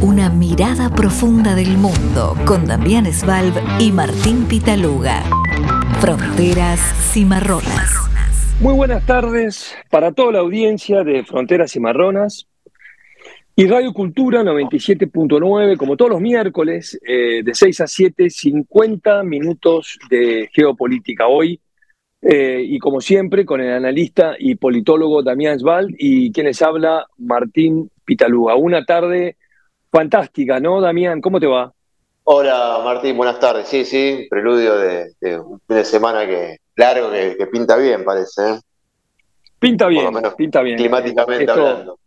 Una mirada profunda del mundo con Damián Svalb y Martín Pitaluga. Fronteras Cimarronas. Muy buenas tardes para toda la audiencia de Fronteras Cimarronas y Radio Cultura 97.9, como todos los miércoles, eh, de 6 a 7, 50 minutos de geopolítica hoy. Eh, y como siempre, con el analista y politólogo Damián Svalb y quien les habla, Martín Pitaluga. Una tarde Fantástica, ¿no, Damián? ¿Cómo te va? Hola, Martín, buenas tardes. Sí, sí, preludio de, un fin de semana que largo que, pinta bien, parece. ¿eh? Pinta bien, pinta bien. Climáticamente hablando.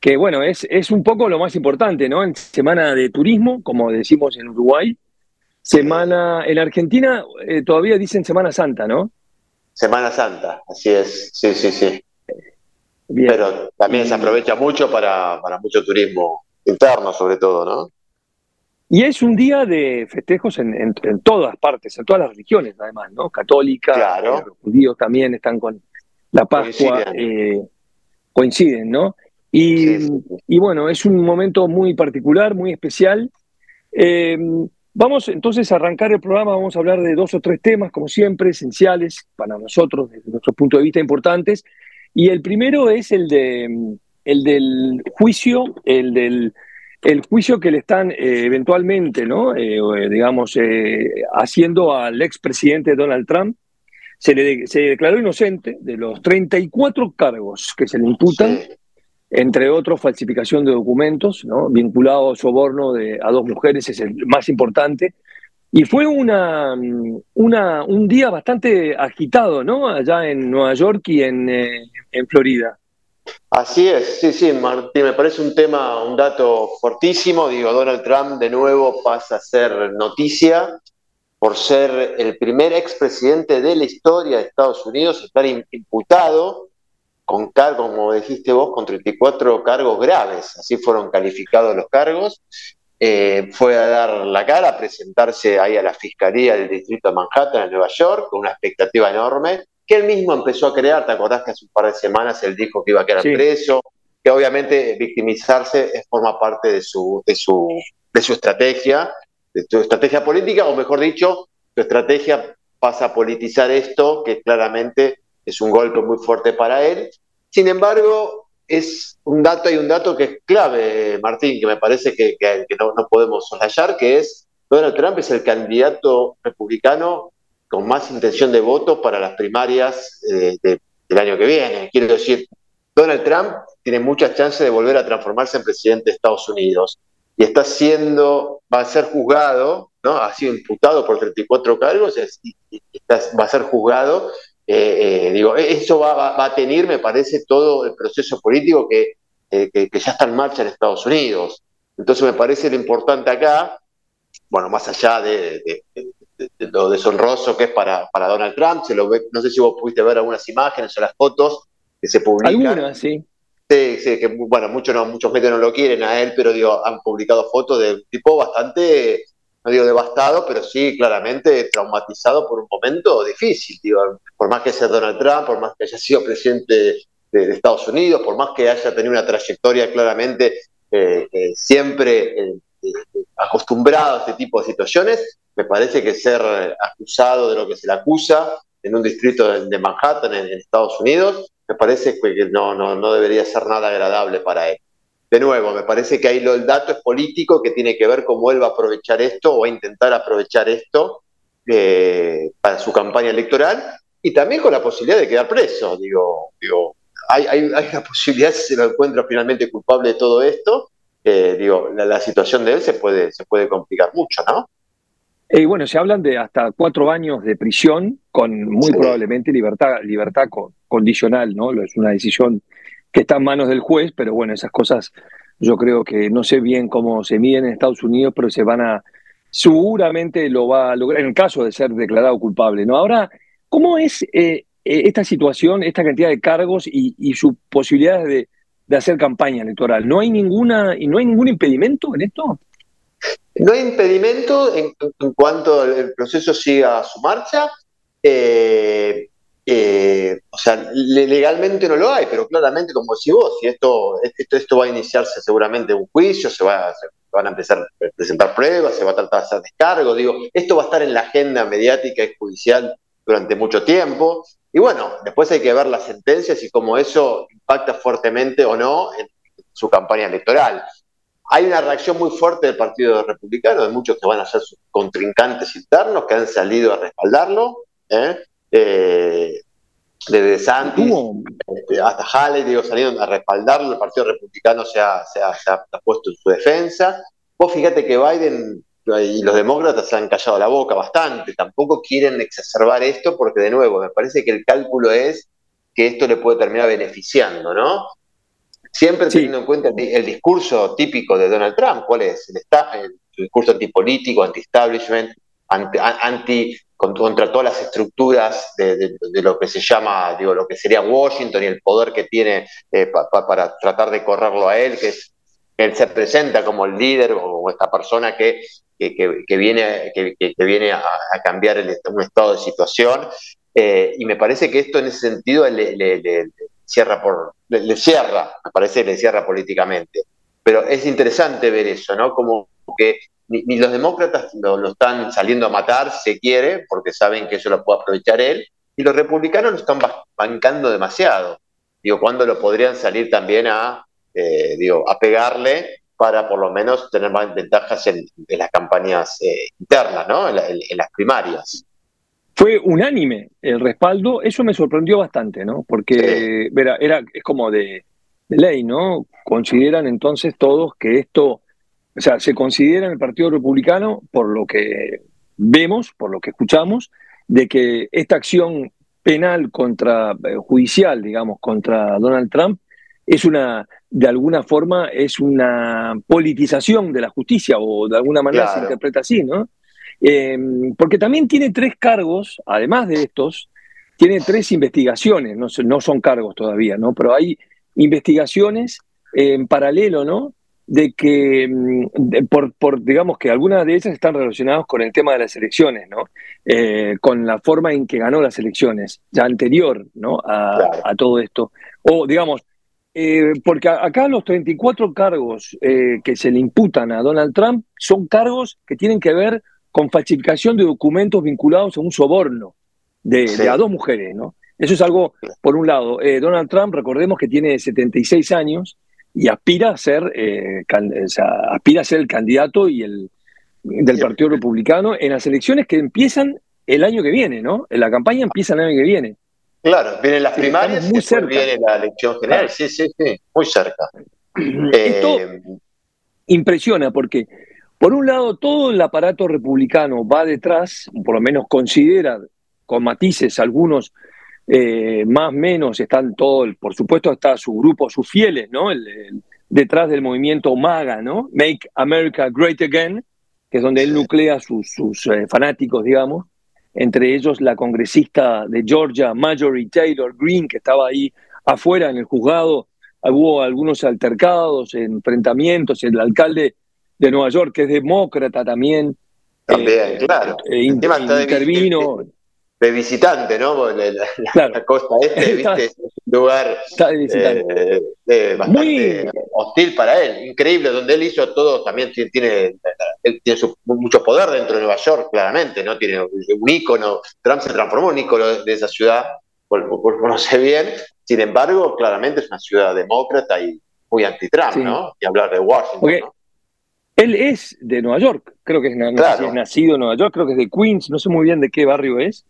Que bueno, es, es un poco lo más importante, ¿no? En semana de turismo, como decimos en Uruguay. Semana, en Argentina eh, todavía dicen Semana Santa, ¿no? Semana Santa, así es, sí, sí, sí. Pero también se aprovecha mucho para, para mucho turismo interno sobre todo, ¿no? Y es un día de festejos en, todas partes, en todas las religiones, además, ¿no? Católica, claro. los judíos también están con la Pascua, coinciden, eh, ¿no? Y, bueno, es un momento muy particular, muy especial. Eh, vamos entonces a arrancar el programa, vamos a hablar de dos o tres temas, como siempre, esenciales para nosotros, desde nuestro punto de vista importantes. Y el primero es el de el del juicio, el del el juicio que le están eh, eventualmente, ¿no? Eh, eh, digamos, haciendo al expresidente Donald Trump, se le se declaró inocente de los 34 cargos que se le imputan, entre otros falsificación de documentos, ¿no? vinculado a soborno de, a dos mujeres, es el más importante. Y fue una, una, un día bastante agitado, ¿no? Allá en Nueva York y en, en Florida. Así es, sí, sí, Martín, me parece un tema, un dato fortísimo. Digo, Donald Trump de nuevo pasa a ser noticia por ser el primer expresidente de la historia de Estados Unidos, estar imputado con cargos, como dijiste vos, con 34 cargos graves, así fueron calificados los cargos. Eh, fue a dar la cara, a presentarse ahí a la Fiscalía del Distrito de Manhattan en Nueva York, con una expectativa enorme que él mismo empezó a crear. ¿Te acordás que hace un par de semanas él dijo que iba a quedar preso? Que obviamente victimizarse forma parte de su, de, su, de su estrategia, de su estrategia política, o mejor dicho, su estrategia pasa a politizar esto, que claramente es un golpe muy fuerte para él. Sin embargo, es un dato, hay un dato que es clave, Martín, que me parece que, no, no, podemos soslayar, que es Donald Trump es el candidato republicano con más intención de voto para las primarias eh, del año que viene. Quiero decir, Donald Trump tiene muchas chances de volver a transformarse en presidente de Estados Unidos y está siendo, va a ser juzgado, ¿no? Ha sido imputado por 34 cargos y, va a ser juzgado. Eh, eh, digo, eso va, a tener, me parece, todo el proceso político que, que ya está en marcha en Estados Unidos. Entonces me parece lo importante acá, bueno, más allá de, lo deshonroso que es para, para Donald Trump. Se lo ve, no sé si vos pudiste ver algunas imágenes o las fotos que se publican. Algunas, sí. Sí, sí, que bueno, muchos, no, muchos medios no lo quieren a él, pero digo, han publicado fotos de un tipo bastante, no digo devastado, pero sí claramente traumatizado por un momento difícil. Digo, por más que sea Donald Trump, por más que haya sido presidente de, Estados Unidos, por más que haya tenido una trayectoria claramente eh, eh, siempre eh, acostumbrado a este tipo de situaciones, me parece que ser acusado de lo que se le acusa en un distrito de Manhattan, en, Estados Unidos, me parece que no, no, no debería ser nada agradable para él. De nuevo, me parece que ahí lo, el dato es político, que tiene que ver cómo él va a aprovechar esto o a intentar aprovechar esto eh, para su campaña electoral y también con la posibilidad de quedar preso. Digo, digo hay, hay, hay la posibilidad, si se lo encuentra finalmente culpable de todo esto, eh, digo, la, situación de él se puede, se puede complicar mucho, ¿no? Y bueno, se hablan de hasta cuatro años de prisión con muy probablemente libertad, libertad condicional, ¿no? Es una decisión que está en manos del juez, pero bueno, esas cosas yo creo que no sé bien cómo se miden en Estados Unidos, pero se van a, seguramente lo va a lograr en el caso de ser declarado culpable, ¿no? Ahora, ¿cómo es eh, eh, esta situación, esta cantidad de cargos y, y sus posibilidades de, de hacer campaña electoral? ¿No hay ninguna, y no hay ningún impedimento en esto? No hay impedimento en, cuanto el proceso siga su marcha. Eh, eh, o sea, legalmente no lo hay, pero claramente, como decís vos, si esto, esto, esto va a iniciarse seguramente un juicio, se, va, van a empezar a presentar pruebas, se va a tratar de hacer descargo, digo, esto va a estar en la agenda mediática y judicial durante mucho tiempo. Y bueno, después hay que ver las sentencias y cómo eso impacta fuertemente o no en su campaña electoral. Hay una reacción muy fuerte del Partido Republicano, de muchos que van a ser sus contrincantes internos, que han salido a respaldarlo. ¿eh? Eh, desde Santis este, hasta Halley, digo, salieron a respaldarlo, el Partido Republicano se ha, se, ha, puesto en su defensa. Vos fíjate que Biden y los demócratas se han callado la boca bastante, tampoco quieren exacerbar esto porque de nuevo, me parece que el cálculo es que esto le puede terminar beneficiando, ¿no? Siempre teniendo en cuenta el, discurso típico de Donald Trump, ¿cuál es? El, el discurso antipolítico, anti-establishment, anti, contra todas las estructuras de, lo que se llama, digo, lo que sería Washington y el poder que tiene eh, para tratar de correrlo a él, que es él se presenta como el líder o esta persona que, que, viene, que, viene a, cambiar un estado de situación. Eh, y me parece que esto en ese sentido le, cierra por, le, cierra, me parece le cierra políticamente. Pero es interesante ver eso, ¿no? Como que ni, los demócratas lo, están saliendo a matar, se quiere, porque saben que eso lo puede aprovechar él, y los republicanos lo están bancando demasiado. Digo, ¿cuándo lo podrían salir también a, eh, digo, a pegarle para por lo menos tener más ventajas en, las campañas eh, internas, ¿no? En, las primarias? Fue unánime el respaldo, eso me sorprendió bastante, ¿no? Porque era, era, es como de, de ley, ¿no? Consideran entonces todos que esto o sea, se considera en el Partido Republicano, por lo que vemos, por lo que escuchamos, de que esta acción penal contra, eh, judicial, digamos, contra Donald Trump, es una, de alguna forma, es una politización de la justicia, o de alguna manera se interpreta así, ¿no? Em, porque también tiene tres cargos, además de estos, tiene tres investigaciones, no, no son cargos todavía, ¿no? Pero hay investigaciones en paralelo, ¿no? de que, por, por, digamos que algunas de ellas están relacionadas con el tema de las elecciones, ¿no? Eh, con la forma en que ganó las elecciones, ya anterior, ¿no? A, todo esto. O, digamos, eh, porque acá los 34 cargos eh, que se le imputan a Donald Trump son cargos que tienen que ver con falsificación de documentos vinculados a un soborno de, de a dos mujeres, ¿no? Eso es algo, por un lado, Donald Trump, recordemos que tiene 76 años, y aspira a ser, eh, aspira a ser el candidato y el, del Partido Republicano en las elecciones que empiezan el año que viene, ¿no? La campaña empieza el año que viene. Claro, vienen las primarias muy cerca. viene la elección general, sí, sí, sí, muy cerca. Esto eh, impresiona porque, por un lado, todo el aparato republicano va detrás, por lo menos considera, con matices algunos, eh, más o menos están todos, por supuesto está su grupo, sus fieles, ¿no? detrás del movimiento MAGA, ¿no? Make America Great Again, que es donde él nuclea sus, sus eh, fanáticos, digamos, entre ellos la congresista de Georgia, Marjorie Taylor Greene, que estaba ahí afuera en el juzgado, hubo algunos altercados, enfrentamientos, el alcalde de Nueva York, que es demócrata también, también, eh, claro. intervino de visitante, ¿no? La, costa este, ¿viste? es un lugar eh, bastante hostil para él, increíble, donde él hizo todo, también tiene, él tiene mucho poder dentro de Nueva York, claramente, ¿no? Tiene un ícono, Trump se transformó en un ícono de esa ciudad, por, por, conoce bien, sin embargo, claramente es una ciudad demócrata y muy anti-Trump, ¿no? Y hablar de Washington, Él es de Nueva York, creo que es, es nacido en Nueva York, creo que es de Queens, no sé muy bien de qué barrio es,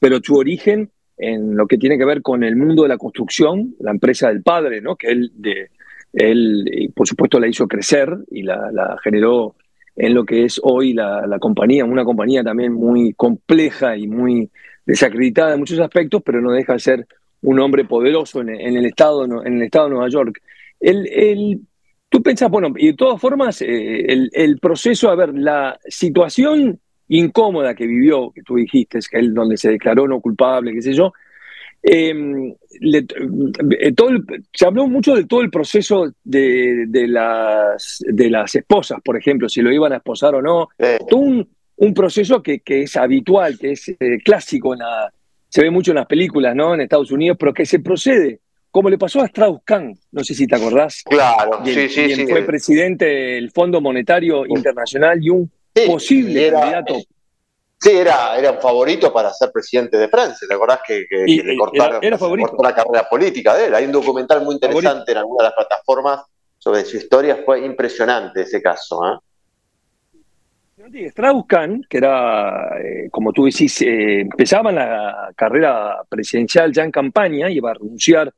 pero su origen en lo que tiene que ver con el mundo de la construcción, la empresa del padre, ¿no? que él, de, él por supuesto la hizo crecer y la, generó en lo que es hoy la, compañía, una compañía también muy compleja y muy desacreditada en muchos aspectos, pero no deja de ser un hombre poderoso en, el, estado, en el estado de Nueva York. El, tú pensás, bueno, y de todas formas, eh, el, el proceso, a ver, la situación incómoda que vivió, que tú dijiste, es que él donde se declaró no culpable, qué sé yo, em, eh, todo se habló mucho de todo el proceso de, las, de las esposas, por ejemplo, si lo iban a esposar o no. Todo un, proceso que, es habitual, que es eh, clásico en la, se ve mucho en las películas, ¿no? En Estados Unidos, pero que se procede, como le pasó a Strauss-Kahn, no sé si te acordás. Claro, sí, sí, sí. Fue presidente del Fondo Monetario Internacional y un posible candidato. Sí, era, era un favorito para ser presidente de Francia. ¿Te acordás que, le cortaron era, favorito. la carrera política de él? Hay un documental muy interesante en alguna de las plataformas sobre su historia. Fue impresionante ese caso. ¿eh? Strauss-Kahn, que era, eh, como tú decís, eh, empezaba la carrera presidencial ya en campaña, iba a renunciar eh,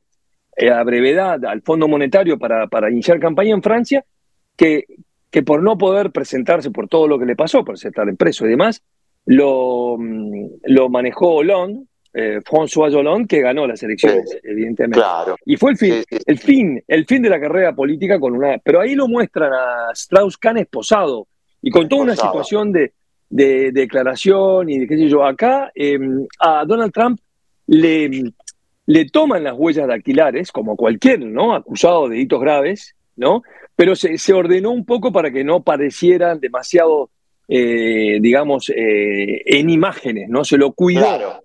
a brevedad al Fondo Monetario para, para iniciar campaña en Francia, que, que por no poder presentarse por todo lo que le pasó, por estar en preso y demás, lo, mm, lo manejó Hollande, François Hollande, que ganó las elecciones, evidentemente. Y fue el fin, el fin, el fin de la carrera política con una. Pero ahí lo muestran a Strauss-Kahn esposado y con toda una situación de, declaración y de qué sé yo. Acá em, a Donald Trump le, le toman las huellas dactilares, como cualquier ¿no? acusado de delitos graves, ¿no? pero se, se ordenó un poco para que no parecieran demasiado, eh, digamos, eh, en imágenes, ¿no? Se lo cuidó. Claro.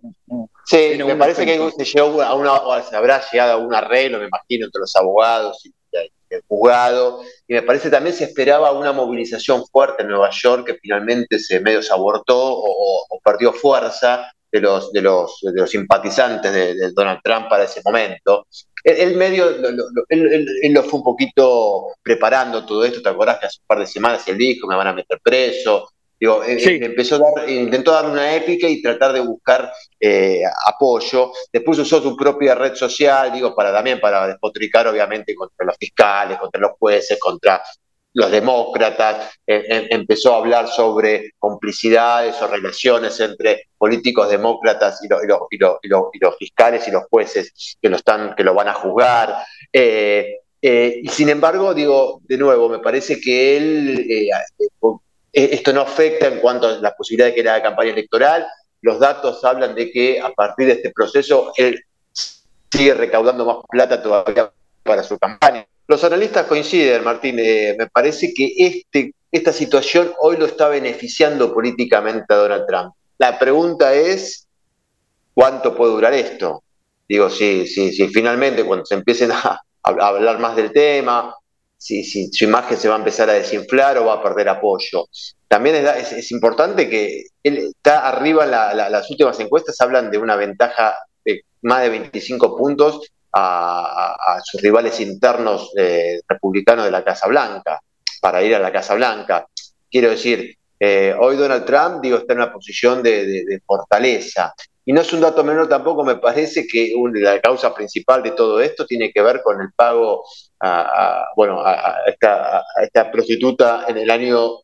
Sí, me parece que se, llegó a una, se habrá llegado a un arreglo, me imagino, entre los abogados y el juzgado, y me parece también se esperaba una movilización fuerte en Nueva York que finalmente se medio se abortó o, perdió fuerza de los, de los, de los simpatizantes de, Donald Trump para ese momento. El, medio, él, lo fue un poquito preparando todo esto, ¿te acordás que hace un par de semanas él dijo, me van a meter preso, Digo, empezó a dar, intentó dar una épica y tratar de buscar eh, apoyo. Después usó su propia red social, digo, para también para despotricar, obviamente, contra los fiscales, contra los jueces, contra los demócratas. Em, empezó a hablar sobre complicidades o relaciones entre políticos demócratas y, y, los fiscales y los jueces que lo, están, que lo van a juzgar. y sin embargo, digo, de nuevo, me parece que él eh, esto no afecta en cuanto a la posibilidad de que la campaña electoral. Los datos hablan de que a partir de este proceso él sigue recaudando más plata todavía para su campaña. Los analistas coinciden, Martín, eh, me parece que este, esta situación hoy lo está beneficiando políticamente a Donald Trump. La pregunta es, ¿cuánto puede durar esto? Digo, si, si, si finalmente cuando se empiecen a hablar más del tema, si, su imagen se va a empezar a desinflar o va a perder apoyo. También es, importante que él está arriba en las últimas encuestas, hablan de una ventaja de más de 25 puntos a, sus rivales internos republicanos de la Casa Blanca, para ir a la Casa Blanca. Quiero decir, eh, hoy Donald Trump, digo, está en una posición de fortaleza. Y no es un dato menor tampoco, me parece que la causa principal de todo esto tiene que ver con el pago a, bueno, a, esta, prostituta en el año,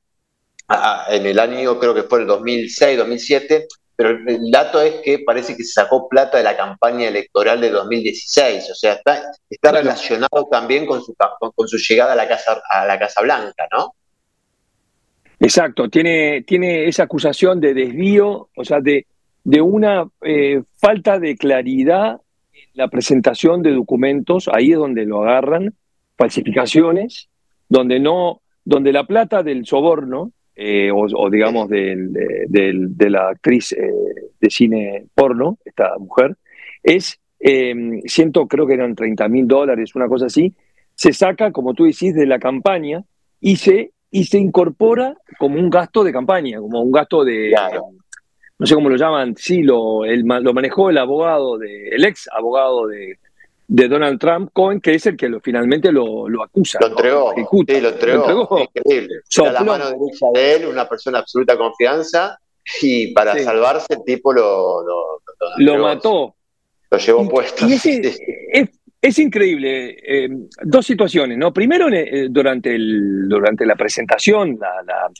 en el año creo que fue el 2006, 2007, pero el dato es que parece que se sacó plata de la campaña electoral de 2016, o sea, está, está relacionado también con su, con su llegada a la Casa, a la Casa Blanca, ¿no? Exacto, tiene, tiene esa acusación de desvío, o sea, de, de una eh, falta de claridad en la presentación de documentos, ahí es donde lo agarran, falsificaciones, donde no, donde la plata del soborno, eh, o, digamos del, de la actriz eh, de cine porno, esta mujer, es, siento, creo que eran 30 mil dólares, una cosa así, se saca, como tú decís, de la campaña y se, y se incorpora como un gasto de campaña, como un gasto de, no sé cómo lo llaman, sí, lo, lo manejó el abogado, de, el ex abogado de, Donald Trump, Cohen, que es el que lo, finalmente lo, acusa. Lo entregó. Sí, lo entregó. Increíble. la mano derecha de él, una persona de absoluta confianza, y para salvarse el tipo lo, lo, mató. Lo llevó puesto. es, increíble. Eh, dos situaciones, ¿no? Primero, eh, durante, el, durante la presentación, la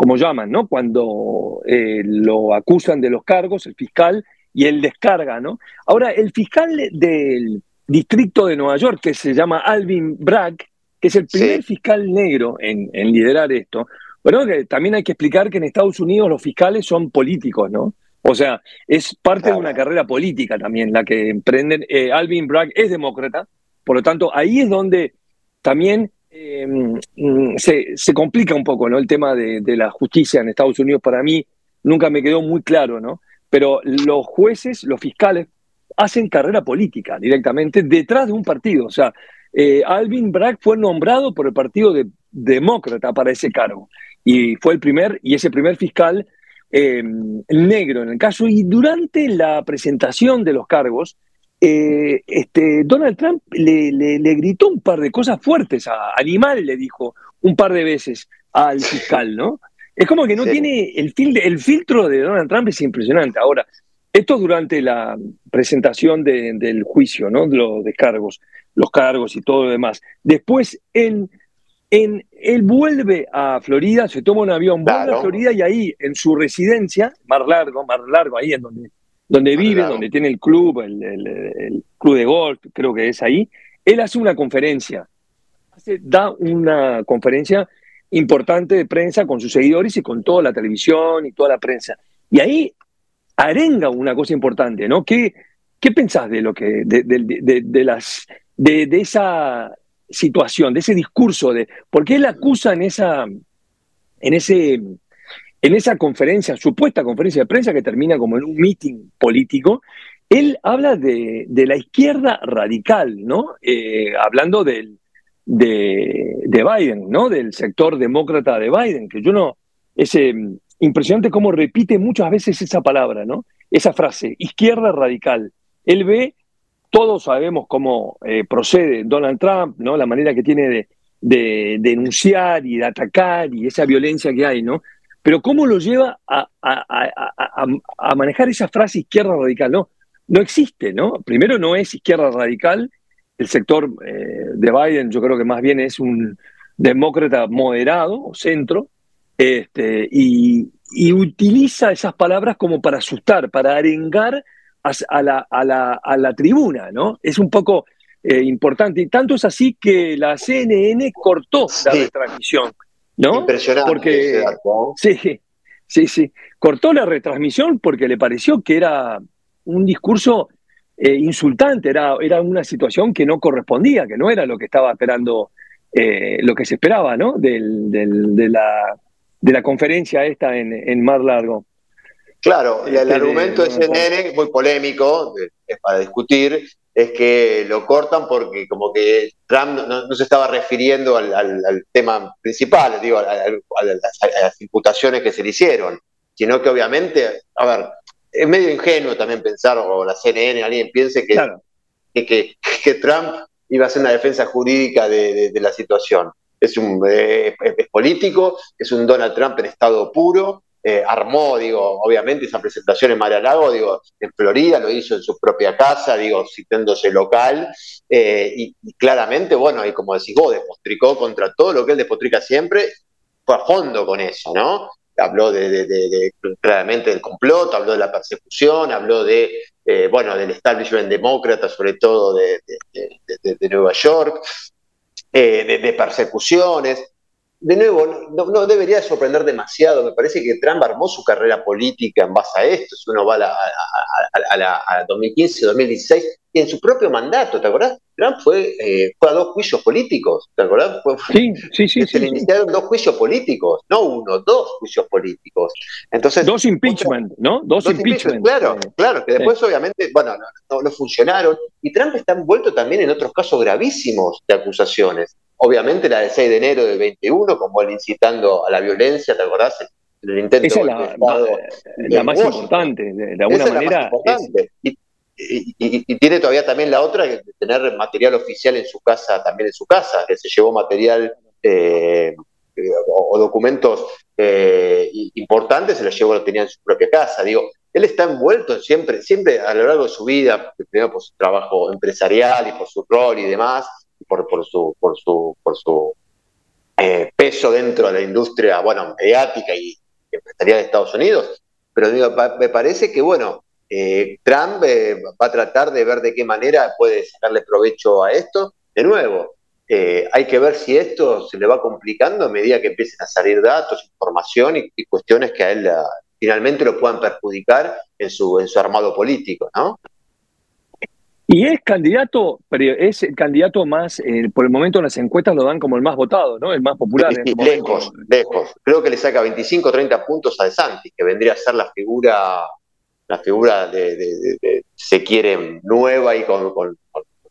como llaman, ¿no? Cuando eh, lo acusan de los cargos, el fiscal, y él descarga, ¿no? Ahora, el fiscal del distrito de Nueva York, que se llama Alvin Bragg, que es el primer fiscal negro en, liderar esto, bueno, también hay que explicar que en Estados Unidos los fiscales son políticos, ¿no? O sea, es parte de una carrera política también la que emprenden. Eh, Alvin Bragg es demócrata, por lo tanto, ahí es donde también eh, mm, se, complica un poco ¿no? el tema de, la justicia en Estados Unidos. Para mí nunca me quedó muy claro, ¿no? pero los jueces, los fiscales, hacen carrera política directamente detrás de un partido. O sea, eh, Alvin Bragg fue nombrado por el Partido Demócrata para ese cargo y fue el primer, y ese primer fiscal eh, negro en el caso. Y durante la presentación de los cargos, eh, este, Donald Trump le, le, gritó un par de cosas fuertes a Animal, le dijo un par de veces al fiscal, ¿no? Es como que no tiene el, el filtro de Donald Trump es impresionante. Ahora, esto durante la presentación del juicio, ¿no? De los descargos, los cargos y todo lo demás. Después, en, en, él vuelve a Florida, se toma un avión, vuelve a Florida y ahí, en su residencia, más largo, más largo, ahí en donde donde vive, donde tiene el club, el, club de golf, creo que es ahí, él hace una conferencia, da una conferencia importante de prensa con sus seguidores y con toda la televisión y toda la prensa. Y ahí arenga una cosa importante, ¿no? ¿Qué, qué pensás de lo que, de, las, de, esa situación, de ese discurso, de, porque él acusa en esa, en ese en esa conferencia, supuesta conferencia de prensa que termina como en un meeting político, él habla de, la izquierda radical, ¿no? Eh, hablando del, de, Biden, ¿no? Del sector demócrata de Biden, que yo no. Es eh, impresionante cómo repite muchas veces esa palabra, ¿no? Esa frase, izquierda radical. Él ve, todos sabemos cómo eh, procede Donald Trump, ¿no? La manera que tiene de, de denunciar y de atacar y esa violencia que hay, ¿no? Pero ¿cómo lo lleva a, manejar esa frase izquierda radical? No, no existe, ¿no? Primero no es izquierda radical, el sector eh, de Biden yo creo que más bien es un demócrata moderado o centro, este, y, utiliza esas palabras como para asustar, para arengar a, la, a la, tribuna, ¿no? Es un poco eh, importante. Y tanto es así que la CNN cortó la retransmisión. ¿no? Impresionante. Porque, sí, sí, sí. Cortó la retransmisión porque le pareció que era un discurso eh, insultante, era, era una situación que no correspondía, que no era lo que estaba esperando, eh, lo que se esperaba, ¿no? Del, de, la, de la conferencia esta en, en Mar Largo. Claro, el, este, argumento de CNN, muy polémico, es para discutir, es que lo cortan porque como que Trump no, se estaba refiriendo al, tema principal, digo, a, las imputaciones que se le hicieron, sino que obviamente, a ver, es medio ingenuo también pensar, o la CNN, alguien piense que, que, que, Trump iba a hacer una defensa jurídica de, la situación. Es un es político, es un Donald Trump en estado puro, eh, armó, digo, obviamente esa presentación en Mar Lago, digo, en Florida, lo hizo en su propia casa, digo, citándose local, eh, y, claramente, bueno, y como decís vos, despotricó contra todo lo que él despotrica siempre, fue a fondo con eso, ¿no? Habló de, claramente del complot, habló de la persecución, habló de, eh, bueno, del establishment demócrata, sobre todo de, Nueva York, de persecuciones, de nuevo, no, debería sorprender demasiado. Me parece que Trump armó su carrera política en base a esto. Si uno va a, la, 2015-2016, y en su propio mandato, ¿te acordás? Trump fue, eh, fue a dos juicios políticos, ¿te acordás? sí, sí, sí. Se le iniciaron dos juicios políticos, no uno, dos juicios políticos. Entonces, dos impeachment, ¿no? Dos, impeachment. Claro, claro, que después obviamente, bueno, no, no funcionaron. Y Trump está envuelto también en otros casos gravísimos de acusaciones. Obviamente la del 6 de enero del 21, como él incitando a la violencia, ¿te acordás? El intento Esa es la, más importante, de, alguna manera. Y, tiene todavía también la otra, de tener material oficial en su casa, también en su casa, que se llevó material eh, o, documentos eh, importantes, se los llevó, lo tenía en su propia casa. Digo, él está envuelto siempre, siempre a lo largo de su vida, primero por su trabajo empresarial y por su rol y demás, por, su, por su, por su eh, peso dentro de la industria, bueno, mediática y empresarial de Estados Unidos. Pero me parece que, bueno, eh, Trump eh, va a tratar de ver de qué manera puede sacarle provecho a esto. De nuevo, hay que ver si esto se le va complicando a medida que empiecen a salir datos, información y, y cuestiones que a él finalmente lo puedan perjudicar en su, en su armado político, ¿no? Y es candidato, pero es el candidato más, eh, por el momento en las encuestas lo dan como el más votado, ¿no? El más popular. Sí, lejos, lejos. Creo que le saca 25 o 30 puntos a De Santis, que vendría a ser la figura una figura de, se quiere nueva y con,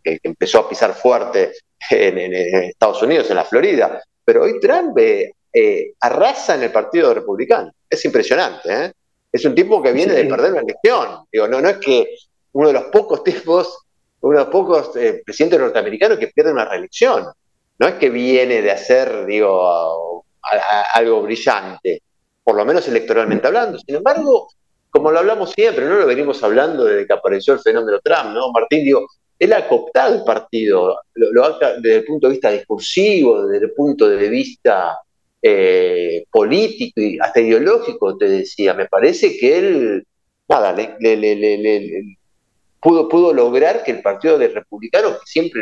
que, empezó a pisar fuerte en, Estados Unidos, en la Florida. Pero hoy Trump eh, eh, arrasa en el Partido Republicano. Es impresionante. ¿eh? Es un tipo que viene de perder una elección. Digo, no, no es que uno de los pocos tipos, uno de los pocos presidentes norteamericanos que pierde una reelección. No es que viene de hacer, digo, algo brillante, por lo menos electoralmente hablando. Sin embargo, como lo hablamos siempre, no lo venimos hablando desde que apareció el fenómeno Trump, ¿no? Martín, digo, él ha cooptado el partido, lo, desde el punto de vista discursivo, desde el punto de vista eh, político y hasta ideológico, te decía. Me parece que él, nada, le, pudo, pudo lograr que el Partido de Republicanos, que siempre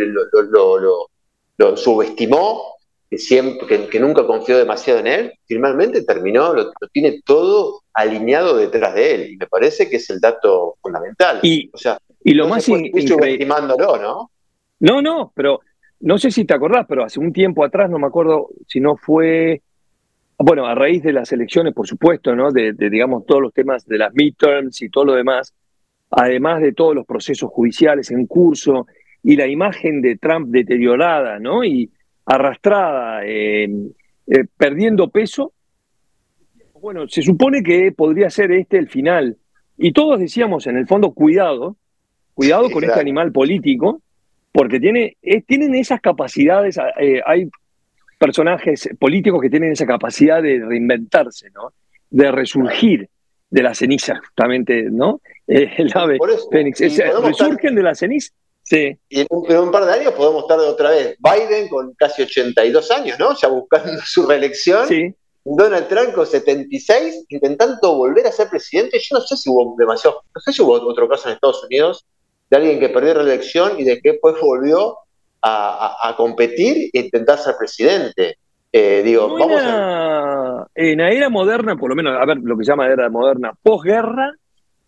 lo, subestimó, que, siempre, que, nunca confió demasiado en él, finalmente terminó, lo, tiene todo alineado detrás de él. Y me parece que es el dato fundamental. Y, o sea, y lo más increíble. ¿no? No, no, pero no sé si te acordás, pero hace un tiempo atrás, no me acuerdo si no fue. Bueno, a raíz de las elecciones, por supuesto, ¿no? De, digamos, todos los temas de las midterms y todo lo demás, además de todos los procesos judiciales en curso y la imagen de Trump deteriorada, ¿no? Y arrastrada, eh, eh, perdiendo peso. Bueno, se supone que podría ser este el final. Y todos decíamos, en el fondo, cuidado, Cuidado con este animal político, porque tiene, tienen esas capacidades, eh, hay personajes políticos que tienen esa capacidad de reinventarse, ¿no? De resurgir de la ceniza, justamente, ¿no? Eh, el ave fénix. resurgen de la ceniza. Sí. Y en un, par de años podemos estar otra vez. Biden con casi 82 años, ¿no? Ya buscando su reelección. Sí. Donald Trump con 76, intentando volver a ser presidente. Yo no sé si hubo demasiado, no sé si hubo otro caso en Estados Unidos de alguien que perdió la elección y de que después volvió a, competir e intentar ser presidente. Eh, digo, vamos a... En la era moderna, por lo menos, a ver, lo que se llama era moderna, posguerra,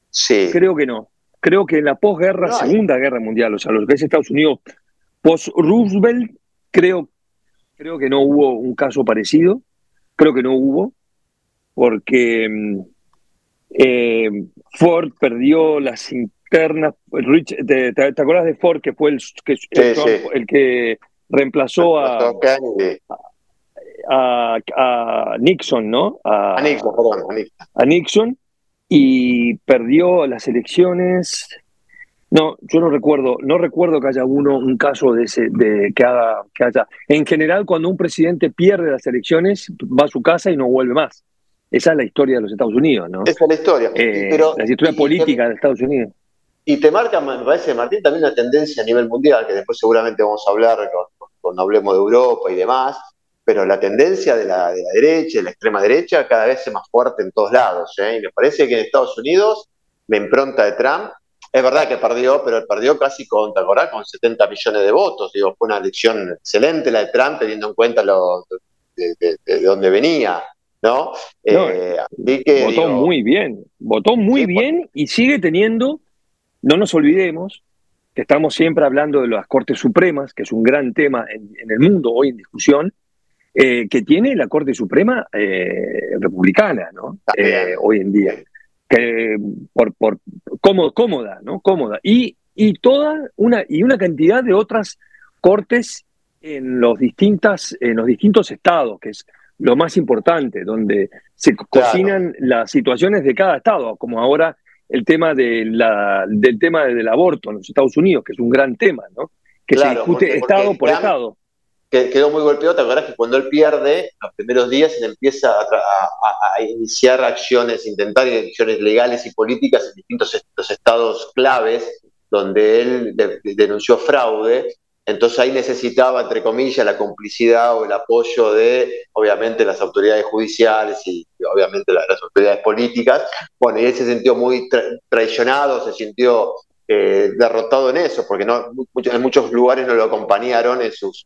sí. creo que no. Creo que en la posguerra, Segunda Guerra Mundial, o sea, lo que es Estados Unidos, post-Roosevelt, creo, creo que no hubo un caso parecido. Creo que no hubo, porque mm, eh, Ford perdió las ¿te, te, acuerdas de Ford, que fue el que, el, que reemplazó a, a, Nixon, ¿no? A, Nixon, perdón, a Nixon. Y perdió las elecciones. No, yo no recuerdo, no recuerdo que haya uno, un caso de ese, de que haga, que haya. En general, cuando un presidente pierde las elecciones, va a su casa y no vuelve más. Esa es la historia de los Estados Unidos, ¿no? Esa es la historia. Eh, la historia política de Estados Unidos. Y te marca, me parece, Martín, también una tendencia a nivel mundial, que después seguramente vamos a hablar cuando hablemos de Europa y demás, pero la tendencia de la, de la derecha, de la extrema derecha, cada vez es más fuerte en todos lados. ¿eh? Y me parece que en Estados Unidos, la impronta de Trump, es verdad que perdió, pero perdió casi con, ¿te Con 70 millones de votos. Digo, fue una elección excelente la de Trump, teniendo en cuenta lo, de, dónde venía. ¿no? Eh, votó muy bien, votó muy bien y sigue teniendo no nos olvidemos que estamos siempre hablando de las Cortes Supremas, que es un gran tema en, el mundo hoy en discusión, eh, que tiene la Corte Suprema eh, republicana, ¿no? Eh, hoy en día. Que por, por cómoda, ¿no? Cómoda. Y, y toda una, y una cantidad de otras cortes en los, distintas, en los distintos estados, que es lo más importante, donde se cocinan las situaciones de cada estado, como ahora el tema de la, del tema del aborto en los Estados Unidos, que es un gran tema, ¿no? Que se discute Estado por Estado. Que quedó muy golpeado, ¿te acuerdas que cuando él pierde, los primeros días él empieza a, iniciar acciones, intentar acciones legales y políticas en distintos estados claves, donde él denunció fraude, entonces ahí necesitaba, entre comillas, la complicidad o el apoyo de, obviamente, las autoridades judiciales y, obviamente, las, autoridades políticas. Bueno, y él se sintió muy traicionado, se sintió eh, derrotado en eso, porque no, en muchos lugares no lo acompañaron en sus,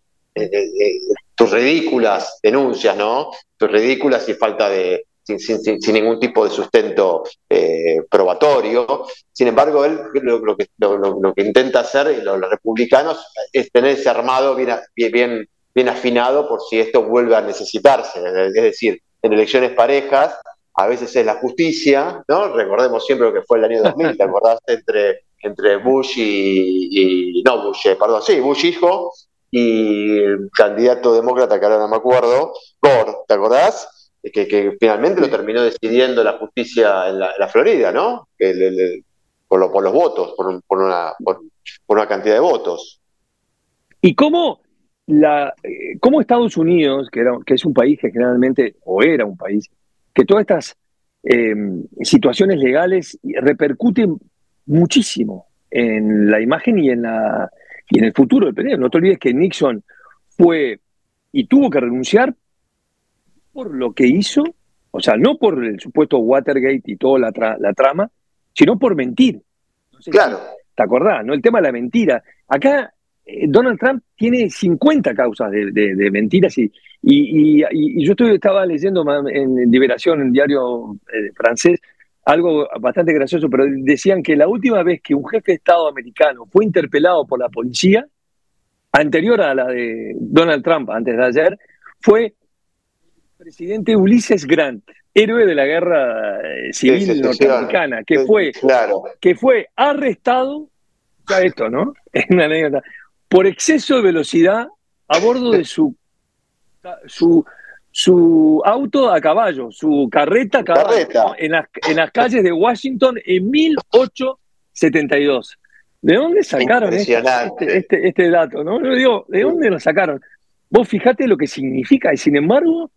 sus ridículas denuncias, ¿no? Sus ridículas y falta de, sin, ningún tipo de sustento eh, probatorio. Sin embargo, él lo, que, lo, que, intenta hacer, los, republicanos, es tener ese armado bien, bien, bien afinado por si esto vuelve a necesitarse. Es decir, en elecciones parejas, a veces es la justicia, ¿no? Recordemos siempre lo que fue el año 2000, ¿te acordás? Entre, entre Bush y, no Bush, eh, perdón, sí, Bush hijo y el candidato demócrata, que ahora no me acuerdo, Gore, ¿te acordás? Que, finalmente lo terminó decidiendo la justicia en la, Florida, ¿no? por, los votos, por, una, por, una cantidad de votos. ¿Y cómo, la, cómo Estados Unidos, que, era, que es un país que generalmente, o era un país, que todas estas em, situaciones legales repercuten muchísimo en la imagen y en la y en el futuro del PLD. No te olvides que Nixon fue y tuvo que renunciar por lo que hizo, o sea, no por el supuesto Watergate y toda la, la trama, sino por mentir. claro. ¿Te acordás? ¿no? El tema de la mentira. Acá eh, Donald Trump tiene 50 causas de, mentiras y, y, yo estaba leyendo en Liberación, en diario eh, francés, algo bastante gracioso, pero decían que la última vez que un jefe de Estado americano fue interpelado por la policía, anterior a la de Donald Trump, antes de ayer, fue el presidente Ulises Grant, héroe de la guerra eh, civil norteamericana, que fue, que fue arrestado, ya esto, ¿no? Es una anécdota, por exceso de velocidad a bordo de su, su su auto a caballo, su carreta a caballo, en, las, en las calles de Washington en 1872. ¿De dónde sacaron este, este, este, dato? ¿no? Yo digo, ¿de dónde lo sacaron? Vos fijate lo que significa y sin embargo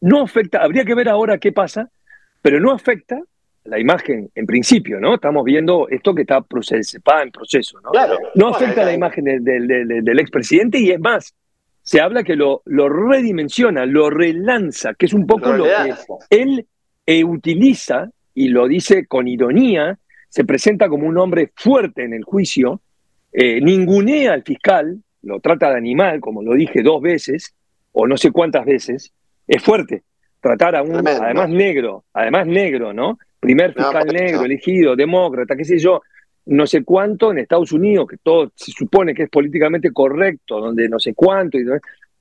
no afecta, habría que ver ahora qué pasa, pero no afecta la imagen en principio, ¿no? Estamos viendo esto que está en proceso, ¿no? Claro. No afecta la imagen del, del, del expresidente y es más, se habla que lo, lo redimensiona, lo relanza, que es un poco lo, que él eh, utiliza y lo dice con ironía, se presenta como un hombre fuerte en el juicio, eh, ningunea al fiscal, lo trata de animal, como lo dije dos veces, o no sé cuántas veces, es fuerte. Tratar a un, además negro, además negro, ¿no? Primer fiscal negro, elegido, demócrata, qué sé yo, no sé cuánto en Estados Unidos, que todo se supone que es políticamente correcto, donde no sé cuánto, y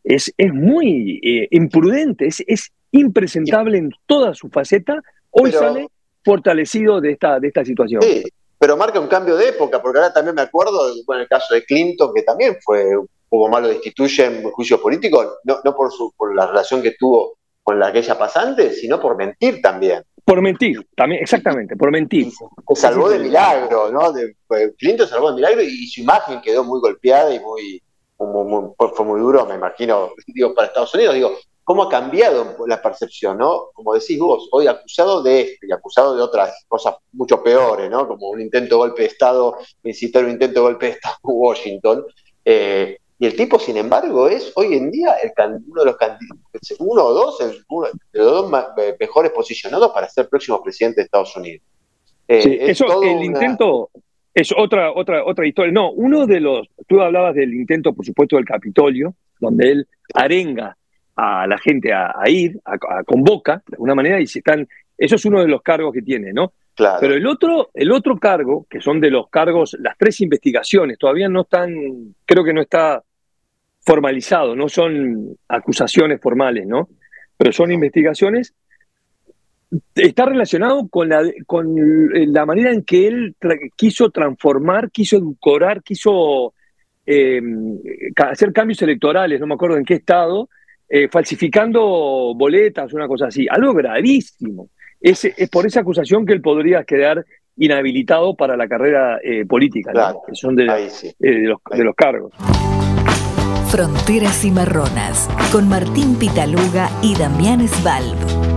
es, es muy eh, imprudente, es, es impresentable en toda su faceta, hoy sale fortalecido de esta, de esta situación. Sí, pero marca un cambio de época, porque ahora también me acuerdo, en el caso de Clinton, que también fue un poco malo destituye en juicio político, no, no por, su, por la relación que tuvo con la aquella pasante, sino por mentir también. Por mentir, también, exactamente, por mentir. Se salvó de milagro, ¿no? De, Clinton salvó de milagro y, su imagen quedó muy golpeada y muy, fue muy duro, me imagino, digo, para Estados Unidos, digo, ¿cómo ha cambiado la percepción, no? Como decís vos, hoy acusado de esto y acusado de otras cosas mucho peores, ¿no? Como un intento de golpe de Estado, incitar un intento de golpe de Estado en Washington. Eh, y el tipo, sin embargo, es hoy en día el, uno de los candidatos, uno o dos, de los dos mejores posicionados para ser próximo presidente deEstados Unidos. Eh, eso, el intento es otra, otra, otra historia. No, uno de los, tú hablabas del intento, por supuesto, del Capitolio, donde él arenga a la gente a, ir, a, convoca de alguna manera, y si están, eso es uno de los cargos que tiene, ¿no? Claro. Pero el otro, el otro cargo, que son de los cargos, las tres investigaciones, todavía no están, creo que no está formalizado, no son acusaciones formales, ¿no? Pero son investigaciones. Está relacionado con la, con la manera en que él quiso transformar, quiso edulcorar, quiso eh, hacer cambios electorales, no me acuerdo en qué estado, eh, falsificando boletas, una cosa así. Algo gravísimo. Es, es, por esa acusación que él podría quedar inhabilitado para la carrera eh, política, que son de, los, de los cargos. Fronteras y Marronas, con Martín Pitaluga y Damián Svalb.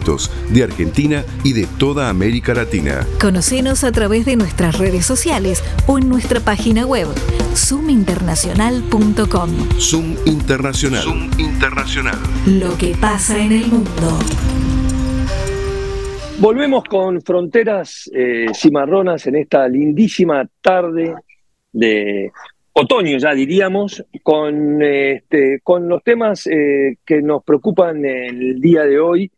de Argentina y de toda América Latina. Conocenos a través de nuestras redes sociales o en nuestra página web zoominternacional.com. Zoom Internacional. Zoom Internacional. Lo que pasa en el mundo. Volvemos con fronteras eh, cimarronas en esta lindísima tarde de otoño, ya diríamos, con, este, con los temas eh, que nos preocupan el día de hoy.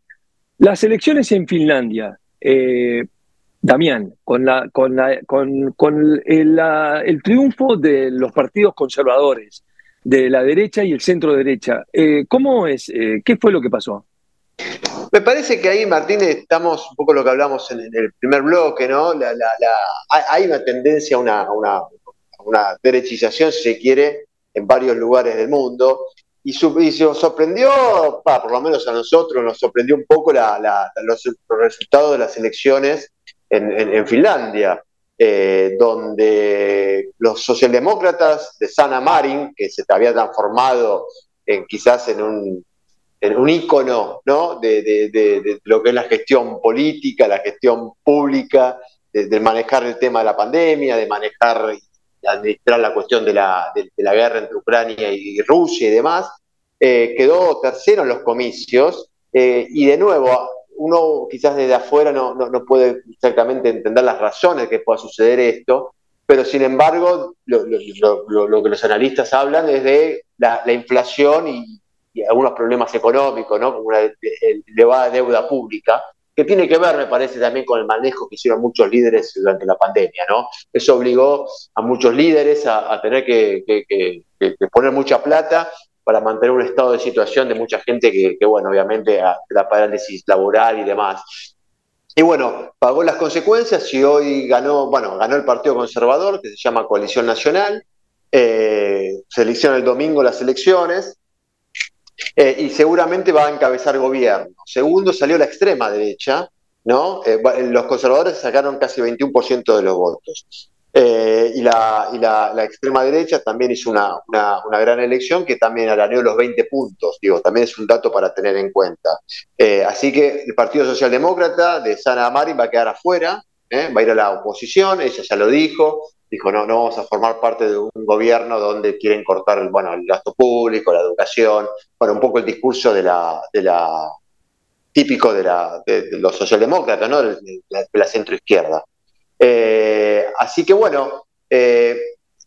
Las elecciones en Finlandia. Eh, Damián, con, la, con, la, con, el, triunfo de los partidos conservadores, de la derecha y el centro derecha, ¿cómo es? ¿Qué fue lo que pasó? Me parece que ahí, Martínez, estamos un poco lo que hablamos en, el primer bloque, ¿no? hay una tendencia a una, derechización, si se quiere, en varios lugares del mundo. Y, se sorprendió, por lo menos a nosotros, nos sorprendió un poco los, resultados de las elecciones en, Finlandia, eh, donde los socialdemócratas de Sana Marin, que se había transformado en, quizás en un un ícono ¿no? de, lo que es la gestión política, la gestión pública, de, manejar el tema de la pandemia, de manejar y administrar la cuestión de la, guerra entre Ucrania y Rusia y demás, eh, quedó tercero en los comicios eh, y de nuevo, uno quizás desde afuera no, no, puede exactamente entender las razones que pueda suceder esto, pero sin embargo lo, que los analistas hablan es de la, la inflación y, y algunos problemas económicos, ¿no? como una elevada deuda pública, que tiene que ver, me parece, también con el manejo que hicieron muchos líderes durante la pandemia. ¿no? Eso obligó a muchos líderes a, tener que, poner mucha plata para mantener un estado de situación de mucha gente que, bueno, obviamente, la parálisis laboral y demás. Y bueno, pagó las consecuencias y hoy ganó, bueno, ganó el Partido Conservador, que se llama Coalición Nacional. Eh, se eleccionan el domingo las elecciones. Eh, y seguramente va a encabezar gobierno. Segundo, salió la extrema derecha, ¿no? Eh, los conservadores sacaron casi 21% de los votos. Eh, y, la, y la, extrema derecha también hizo una, una, gran elección que también araneó los 20 puntos, digo, también es un dato para tener en cuenta. así que el Partido Socialdemócrata de Sana Amari va a quedar afuera, va a ir a la oposición, ella ya lo dijo, dijo, no, no vamos a formar parte de un gobierno donde quieren cortar bueno, el gasto público, la educación, bueno, un poco el discurso de la, de la típico de, la, de, los socialdemócratas, ¿no? de, la, centroizquierda. Eh, así que bueno, eh,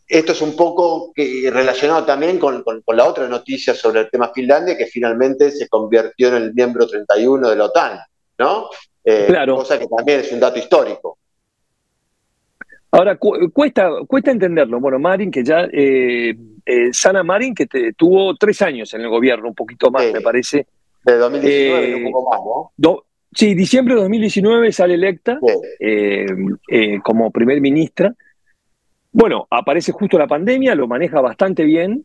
esto es un poco relacionado también con, la otra noticia sobre el tema Finlandia, que finalmente se convirtió en el miembro 31 de la OTAN, ¿no? Eh, claro. Cosa que también es un dato histórico. Ahora, cuesta, cuesta entenderlo. Bueno, Marin, que ya, eh, eh, Sana Marin, que tuvo tres años en el gobierno, un poquito más, me parece. De 2019, un poco más, ¿no? sí, diciembre de 2019 sale electa eh, como primer ministra. Bueno, aparece justo la pandemia, lo maneja bastante bien.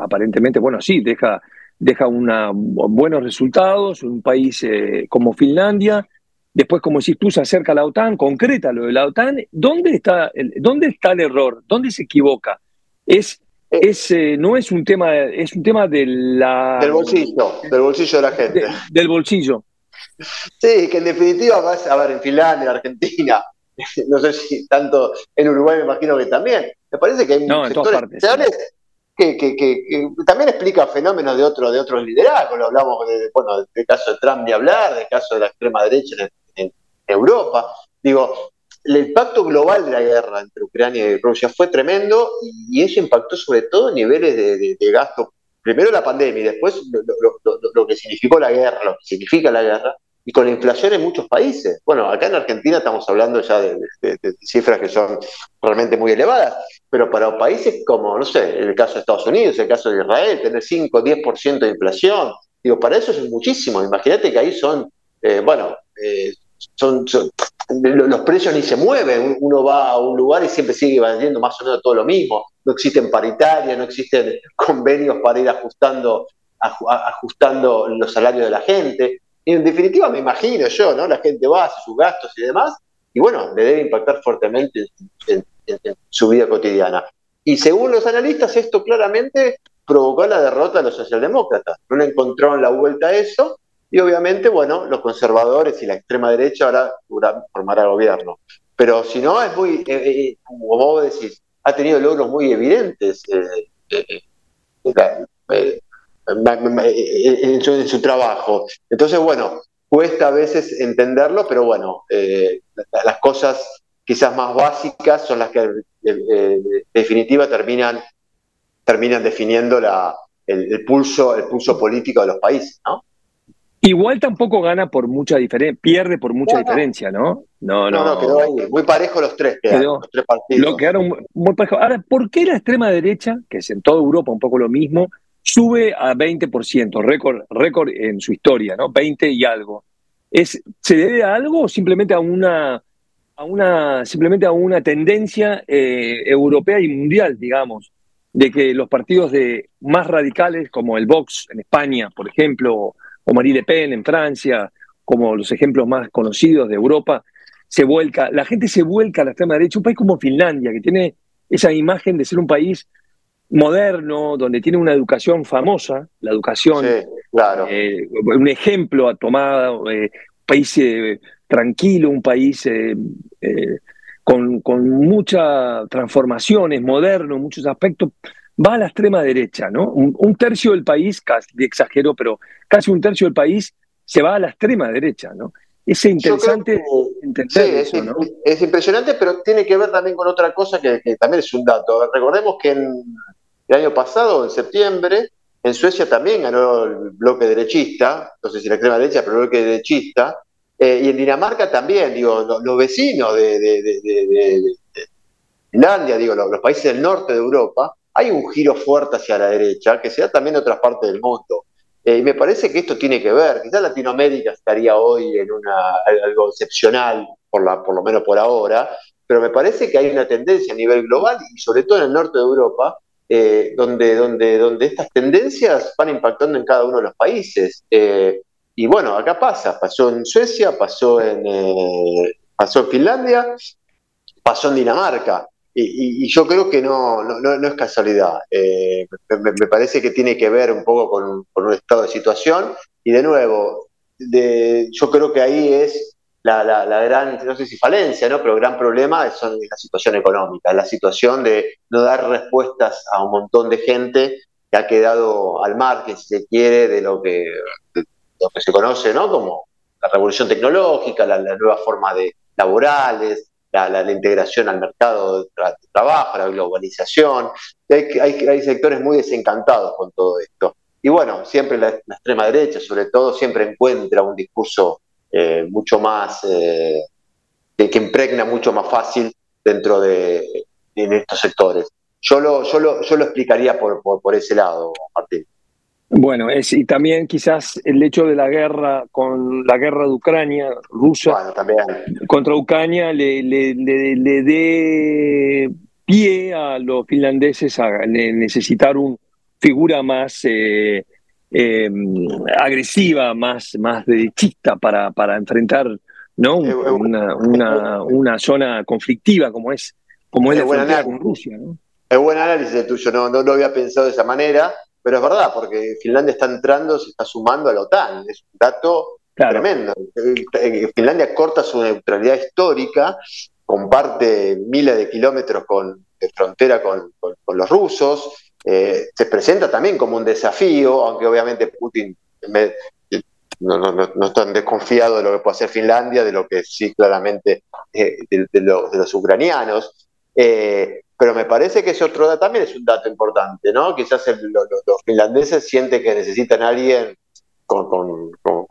aparentemente, bueno, sí, deja, deja una, buenos resultados, un país como Finlandia Después, como si tú, se acerca a la OTAN, concreta lo de la OTAN. ¿Dónde está el, dónde está el error? ¿Dónde se equivoca? Es, eh. es, eh, no es un tema, es un tema de la, del bolsillo, del bolsillo de la gente. del bolsillo. Sí, que en definitiva vas a ver en Finlandia, en Argentina, no sé si tanto en Uruguay me imagino que también. Me parece que hay no, sectores que, que, que, también explica fenómenos de, otro, de otros liderazgos. Lo hablamos de, bueno, del caso de Trump ni hablar, del caso de la extrema derecha en Europa. Digo, el impacto global de la guerra entre Ucrania y Rusia fue tremendo y eso impactó sobre todo niveles de, gasto. Primero la pandemia y después lo, que significó la guerra, lo que significa la guerra, y con la inflación en muchos países. Bueno, acá en Argentina estamos hablando ya de, cifras que son realmente muy elevadas, pero para países como, no sé, el caso de Estados Unidos, el caso de Israel, tener 5 o 10% de inflación, digo, para eso es muchísimo. Imagínate que ahí son, eh, bueno, eh, son, los precios ni se mueven, uno va a un lugar y siempre sigue vendiendo más o menos todo lo mismo, no existen paritarias, no existen convenios para ir ajustando, ajustando los salarios de la gente. Y en definitiva me imagino yo, ¿no? La gente va, hace sus gastos y demás, y bueno, le debe impactar fuertemente en, su vida cotidiana. Y según los analistas, esto claramente provocó la derrota de los socialdemócratas. No le encontraron la vuelta a eso y obviamente, bueno, los conservadores y la extrema derecha ahora formará gobierno. Pero si no, es muy, eh, eh, como vos decís, ha tenido logros muy evidentes en su, trabajo. Entonces, bueno, cuesta a veces entenderlo, pero bueno, las cosas quizás más básicas son las que en definitiva terminan, terminan definiendo la, el, pulso, el pulso político de los países, ¿no? Igual tampoco gana por mucha diferencia, pierde por mucha diferencia, ¿no? No, no. No, quedó ahí, muy parejo los tres, quedaron, los tres partidos. Lo quedaron muy parejo. Ahora, ¿por qué la extrema derecha, que es en toda Europa un poco lo mismo, sube a 20%, récord, récord en su historia, ¿no? 20 y algo. ¿Es, ¿Se debe a algo o simplemente a una, a una, simplemente a una tendencia eh, europea y mundial, digamos? de que los partidos de más radicales, como el Vox en España, por ejemplo, o Marie Le Pen en Francia, como los ejemplos más conocidos de Europa, se vuelca, la gente se vuelca a la extrema derecha, un país como Finlandia, que tiene esa imagen de ser un país moderno, donde tiene una educación famosa, la educación, claro. Eh, un ejemplo a tomar, eh, un país eh, tranquilo, un país con, con muchas transformaciones, moderno muchos aspectos, va a la extrema derecha, ¿no? Un, tercio del país, casi exagero, pero casi un tercio del país se va a la extrema derecha, ¿no? Es interesante entender es, eso, ¿no? Es impresionante, pero tiene que ver también con otra cosa que, también es un dato. Recordemos que en, el año pasado, en septiembre, en Suecia también ganó el bloque derechista, no sé si la extrema derecha, pero el bloque derechista, eh, y en Dinamarca también, digo, los, vecinos de, de, Finlandia, digo, los, países del norte de Europa, hay un giro fuerte hacia la derecha que se da también en otras partes del mundo. Eh, y me parece que esto tiene que ver, quizás Latinoamérica estaría hoy en una, algo excepcional, por, lo menos por ahora, pero me parece que hay una tendencia a nivel global y sobre todo en el norte de Europa, eh, donde, estas tendencias van impactando en cada uno de los países. Y bueno, acá pasa, pasó en Suecia, eh, pasó en Finlandia, pasó en Dinamarca. Y, yo creo que no, no, es casualidad. Eh, me, parece que tiene que ver un poco con, un estado de situación. Y de nuevo, de, yo creo que ahí es la, gran, no sé si falencia, ¿no? pero el gran problema es, la situación económica, la situación de no dar respuestas a un montón de gente que ha quedado al margen, si se quiere, de lo que, se conoce ¿no? como la revolución tecnológica, la, nueva forma de laborales, la, integración al mercado de, trabajo, la globalización. Hay, hay, sectores muy desencantados con todo esto. Y bueno, siempre la, extrema derecha, sobre todo, siempre encuentra un discurso eh, mucho más, eh, que, impregna mucho más fácil dentro de en estos sectores. Yo lo, yo lo, yo lo explicaría por, por, por ese lado, Martín. Bueno, es, y también quizás el hecho de la guerra con la guerra de Ucrania, rusa, contra Ucrania, le, le, le, dé pie a los finlandeses a necesitar una figura más eh, em, agresiva, más, más derechista para, para enfrentar ¿no? una, una, una, zona conflictiva como es, como es, la frontera con Rusia. ¿no? Es buen análisis tuyo, no, no lo había pensado de esa manera pero es verdad, porque Finlandia está entrando, se está sumando a la OTAN. Es un dato tremendo. Finlandia corta su neutralidad histórica, comparte miles de kilómetros con, de frontera con, los rusos. Eh, se presenta también como un desafío, aunque obviamente Putin no, no, no, es tan desconfiado de lo que puede hacer Finlandia, de lo que sí claramente eh, de, los ucranianos. Eh, pero me parece que ese otro dato también es un dato importante, ¿no? Quizás los finlandeses sienten que necesitan a alguien con,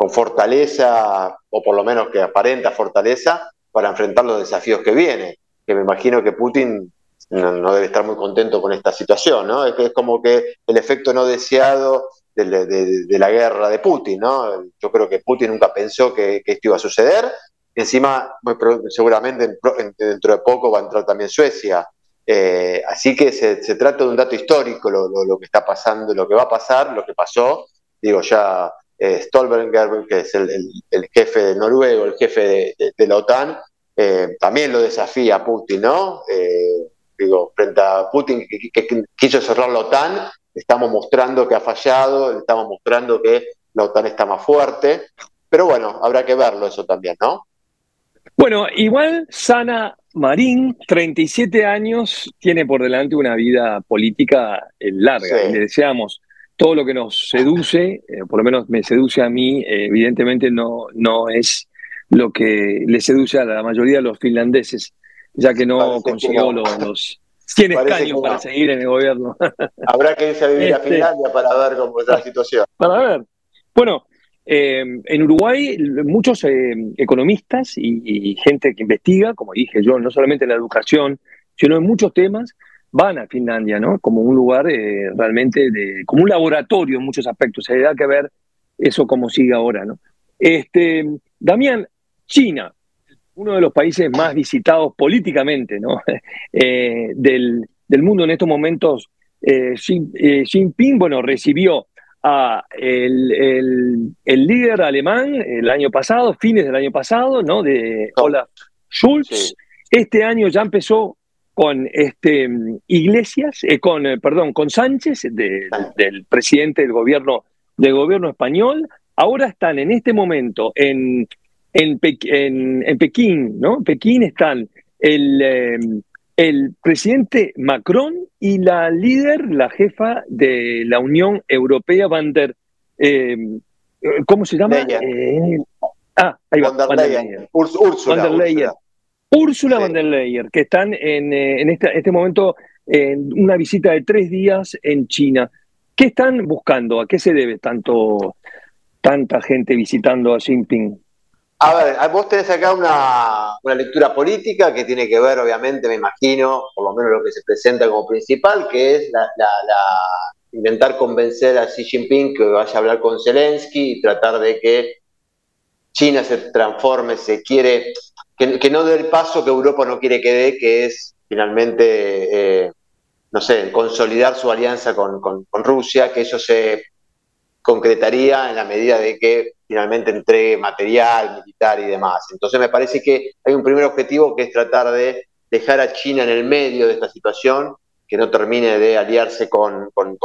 fortaleza, o por lo menos que aparenta fortaleza, para enfrentar los desafíos que vienen. Que me imagino que Putin no, debe estar muy contento con esta situación, ¿no? Es, es como que el efecto no deseado de, la guerra de Putin, ¿no? Yo creo que Putin nunca pensó que, esto iba a suceder. Encima, seguramente dentro de poco va a entrar también Suecia eh, así que se, trata de un dato histórico lo, que está pasando, lo que va a pasar, lo que pasó. Digo, ya eh, Stolberger, que es el, jefe de Noruego, el jefe de, la OTAN, eh, también lo desafía a Putin, ¿no? digo, frente a Putin que, quiso cerrar la OTAN, estamos mostrando que ha fallado, estamos mostrando que la OTAN está más fuerte, pero bueno, habrá que verlo eso también, ¿no? Bueno, igual sana Marín, 37 años, tiene por delante una vida política eh, larga. Y le deseamos todo lo que nos seduce, eh, por lo menos me seduce a mí, eh, evidentemente no, no es lo que le seduce a la mayoría de los finlandeses, ya que no consiguió Los, 100 escaños para seguir en el gobierno. Habrá que irse a vivir a este, Finlandia para ver cómo está la situación. Para ver. Bueno, eh, en Uruguay muchos economistas y, gente que investiga, como dije yo, no solamente en la educación, sino en muchos temas, van a Finlandia, ¿no? Como un lugar eh, realmente de, como un laboratorio en muchos aspectos. Se da que ver eso como sigue ahora, ¿no? Este, Damián, China, uno de los países más visitados políticamente, ¿no? Eh, del, mundo en estos momentos, eh, Xi, Jinping, bueno, recibió a el, líder alemán el año pasado, fines del año pasado, ¿no? De Olaf Schulz. Este año ya empezó con este, Iglesias, eh, con, eh, perdón, con Sánchez, del presidente del gobierno, del gobierno español. Ahora están en este momento en, en, en, Pekín, ¿no? Pekín están el, eh, el presidente Macron y la líder, la jefa de la Unión Europea, Van der, ¿cómo se llama? ah, ahí va, Van der Leyen. Van Leyen. Úrsula von der Leyen, que están en, eh, en este, este, momento en una visita de tres días en China. ¿Qué están buscando? ¿A qué se debe tanto tanta gente visitando a Xi Jinping? A ver, vos tenés acá una, una, lectura política que tiene que ver, obviamente, me imagino, por lo menos lo que se presenta como principal, que es la, intentar convencer a Xi Jinping que vaya a hablar con Zelensky y tratar de que China se transforme, se quiere que, no dé el paso que Europa no quiere que dé, que es finalmente, eh, no sé, consolidar su alianza con, Rusia, que eso se concretaría en la medida de que finalmente entregue material militar y demás. Entonces me parece que hay un primer objetivo que es tratar de dejar a China en el medio de esta situación, que no termine de aliarse con, con,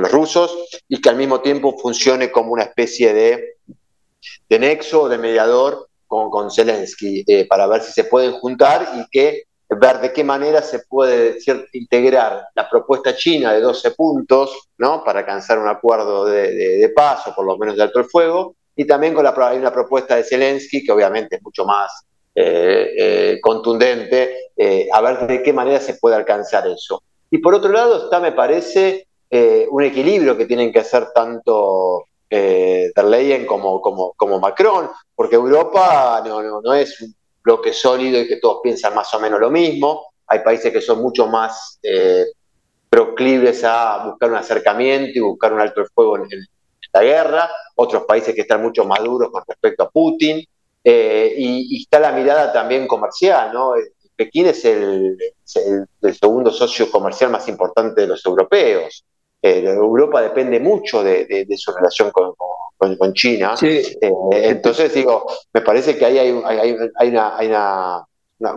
los rusos y que al mismo tiempo funcione como una especie de, de nexo, de mediador con, Zelensky eh, para ver si se pueden juntar y que ver de qué manera se puede integrar la propuesta china de 12 puntos, ¿no? Para alcanzar un acuerdo de, de, paz o por lo menos de alto el fuego, y también con la, propuesta de Zelensky que obviamente es mucho más eh, eh, contundente, a ver de qué manera se puede alcanzar eso. Y por otro lado está, me parece, un equilibrio que tienen que hacer tanto eh, der Leyen como, como, como Macron, porque Europa no, no, no, es un bloque sólido y que todos piensan más o menos lo mismo. Hay países que son mucho más eh, proclives a buscar un acercamiento y buscar un alto el fuego en, la guerra, otros países que están mucho más duros con respecto a Putin, eh, y, está la mirada también comercial, ¿no? Pekín es el, segundo socio comercial más importante de los europeos. Eh, Europa depende mucho de, su relación con, China. Eh, entonces, digo, me parece que ahí hay, una,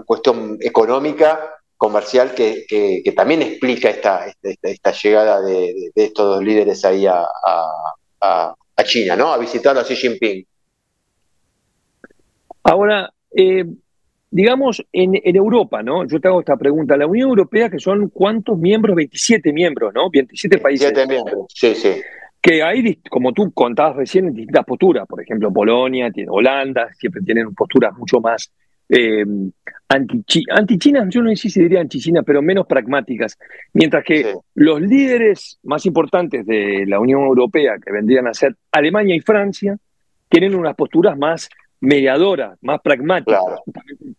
cuestión económica, comercial, que, también explica esta, esta, llegada de, estos dos líderes ahí a, China, ¿no? A visitar a Xi Jinping. Ahora, eh, digamos, en, Europa, ¿no? Yo te hago esta pregunta. La Unión Europea, que son cuántos miembros? 27 miembros, ¿no? 27 países. 27 miembros, sí, sí. Que hay, como tú contabas recién, distintas posturas. Por ejemplo, Polonia, Holanda, siempre tienen posturas mucho más eh, anti-China, yo no sé si diría anti-China, pero menos pragmáticas. Mientras que los líderes más importantes de la Unión Europea, que vendrían a ser Alemania y Francia, tienen unas posturas más mediadora, más pragmática,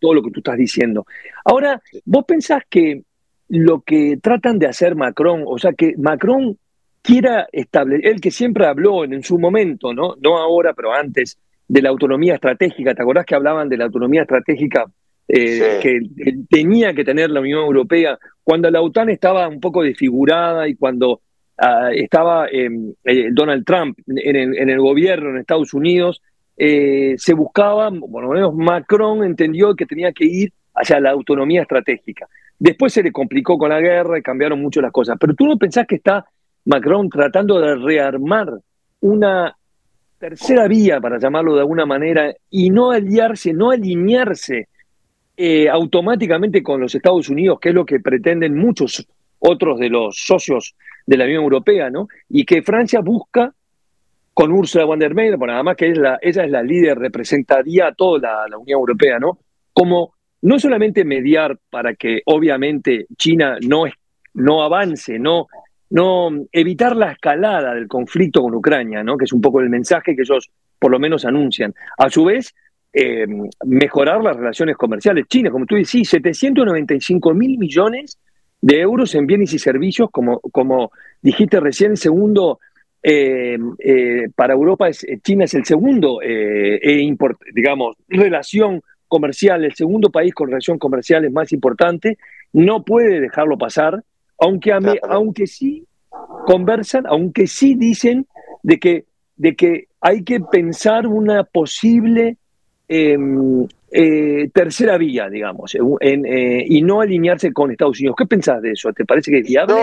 todo lo que tú estás diciendo. Ahora, vos pensás que lo que tratan de hacer Macron, o sea, que Macron quiera establecer, él que siempre habló en, su momento, ¿no? No ahora, pero antes, de la autonomía estratégica, ¿te acordás que hablaban de la autonomía estratégica eh, que tenía que tener la Unión Europea cuando la OTAN estaba un poco desfigurada y cuando ah, estaba em, eh, Donald Trump en el gobierno en Estados Unidos? Eh, se buscaba, por lo menos Macron entendió que tenía que ir hacia la autonomía estratégica. Después se le complicó con la guerra y cambiaron mucho las cosas. Pero tú no pensás que está Macron tratando de rearmar una tercera vía, para llamarlo de alguna manera, y no aliarse, no alinearse eh, automáticamente con los Estados Unidos, que es lo que pretenden muchos otros de los socios de la Unión Europea, ¿no? Y que Francia busca con Ursula von der Leyen, bueno, además que es la, ella es la líder, representaría a toda la, Unión Europea, ¿no? Como no solamente mediar para que obviamente China no, no avance, no, no evitar la escalada del conflicto con Ucrania, ¿no? que es un poco el mensaje que ellos por lo menos anuncian. A su vez, eh, mejorar las relaciones comerciales. China, como tú decís, 795 mil millones de euros en bienes y servicios, como, como dijiste recién, segundo, eh, eh, para Europa es, China es el segundo, e digamos, relación comercial, el segundo país con relación comercial es más importante, no puede dejarlo pasar, aunque, aunque sí conversan, aunque sí dicen de que, de que hay que pensar una posible em, eh, tercera vía, digamos, eh, y no alinearse con Estados Unidos. ¿Qué pensás de eso? ¿Te parece que es viable?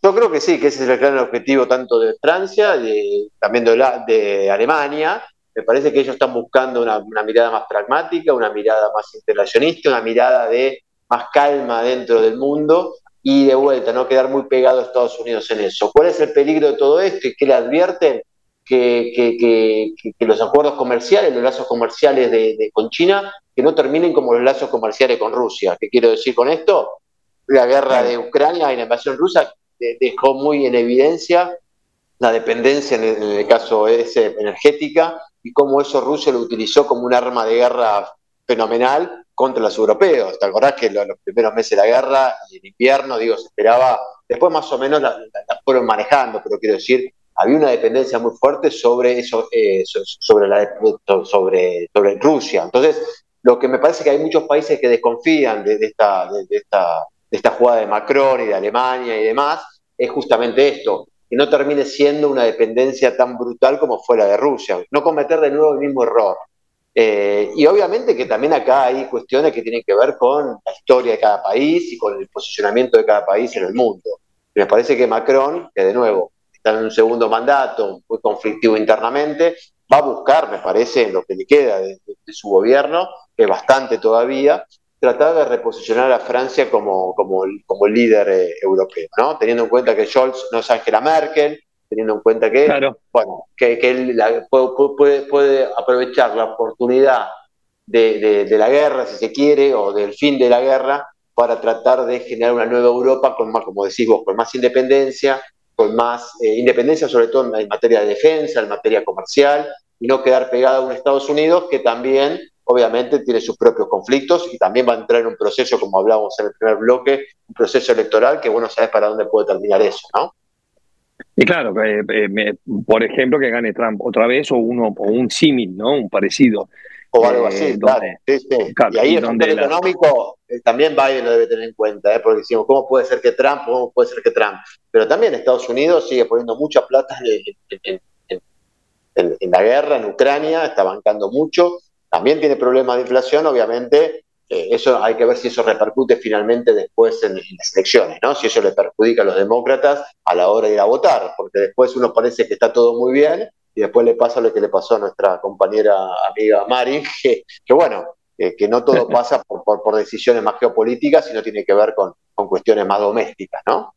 Yo creo que sí, que ese es el gran objetivo tanto de Francia, de, también de, de Alemania. Me parece que ellos están buscando una, una mirada más pragmática, una mirada más integracionista, una mirada de más calma dentro del mundo y de vuelta, no quedar muy pegado a Estados Unidos en eso. ¿Cuál es el peligro de todo esto y qué le advierten? Que, que, los acuerdos comerciales, los lazos comerciales de, con China, que no terminen como los lazos comerciales con Rusia. ¿Qué quiero decir con esto? La guerra de Ucrania y la invasión rusa dejó muy en evidencia la dependencia, en el, caso ese, energética, y cómo eso Rusia lo utilizó como un arma de guerra fenomenal contra los europeos. ¿Te acordás que los, primeros meses de la guerra y el invierno, digo, se esperaba, después más o menos la, fueron manejando, pero quiero decir, había una dependencia muy fuerte sobre eso, eh, sobre, la, sobre, sobre Rusia. Entonces, lo que me parece que hay muchos países que desconfían de, esta, de esta jugada de Macron y de Alemania y demás, es justamente esto, que no termine siendo una dependencia tan brutal como fue la de Rusia. No cometer de nuevo el mismo error. Eh, y obviamente que también acá hay cuestiones que tienen que ver con la historia de cada país y con el posicionamiento de cada país en el mundo. me parece que Macron, que de nuevo está en un segundo mandato, muy conflictivo internamente, va a buscar, me parece, en lo que le queda de, su gobierno, que es bastante todavía, tratar de reposicionar a Francia como, como, como líder eh, europeo, ¿no? teniendo en cuenta que Scholz no es Angela Merkel, teniendo en cuenta que, bueno, que, él puede, puede, aprovechar la oportunidad de, la guerra, si se quiere, o del fin de la guerra, para tratar de generar una nueva Europa con más, como decís vos, con más independencia, con más eh, independencia sobre todo en, materia de defensa, en materia comercial, y no quedar pegada a un Estados Unidos que también, obviamente, tiene sus propios conflictos y también va a entrar en un proceso, como hablábamos en el primer bloque, un proceso electoral que, bueno, sabes para dónde puede terminar eso, ¿no? Y claro, eh, eh, por ejemplo, que gane Trump otra vez o uno o un símil, ¿no? Un parecido. O algo así, eh, claro. y ahí el factor económico también Biden lo debe tener en cuenta, porque decimos, ¿cómo puede ser que Trump? ¿Cómo puede ser que Trump? Pero también Estados Unidos sigue poniendo mucha plata en, en la guerra, en Ucrania, está bancando mucho. También tiene problemas de inflación, obviamente, eh, eso hay que ver si eso repercute finalmente después en, las elecciones, ¿no? Si eso le perjudica a los demócratas a la hora de ir a votar, porque después uno parece que está todo muy bien y después le pasa lo que le pasó a nuestra compañera amiga Mari, que, bueno, que no todo pasa por, por, decisiones más geopolíticas, sino tiene que ver con, con cuestiones más domésticas, ¿no?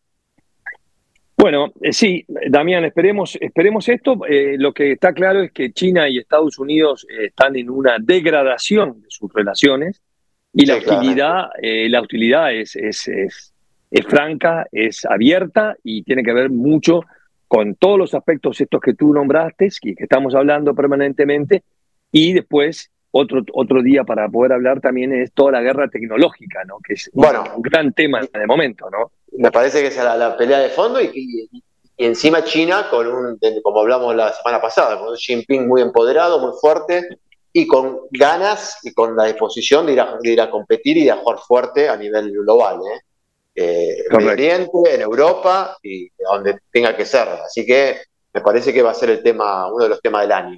Bueno, eh, sí, Damián, esperemos, esperemos esto. Eh, lo que está claro es que China y Estados Unidos están en una degradación de sus relaciones. Y la utilidad, eh, la utilidad es, es, es, franca, es abierta y tiene que ver mucho con todos los aspectos estos que tú nombraste, y que estamos hablando permanentemente, y después otro, otro día para poder hablar también es toda la guerra tecnológica, ¿no? que es bueno, un gran tema de momento. ¿no? Me parece que es la, pelea de fondo y, encima China, con un, como hablamos la semana pasada, con un Jinping muy empoderado, muy fuerte, y con ganas y con la disposición de ir a, ir a competir y de jugar fuerte a nivel global. ¿eh? Eh, en Oriente, en Europa y donde tenga que ser. Así que me parece que va a ser el tema, uno de los temas del año.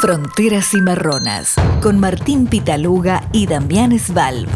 Fronteras y Marronas, con Martín Pitaluga y Damián Svalb.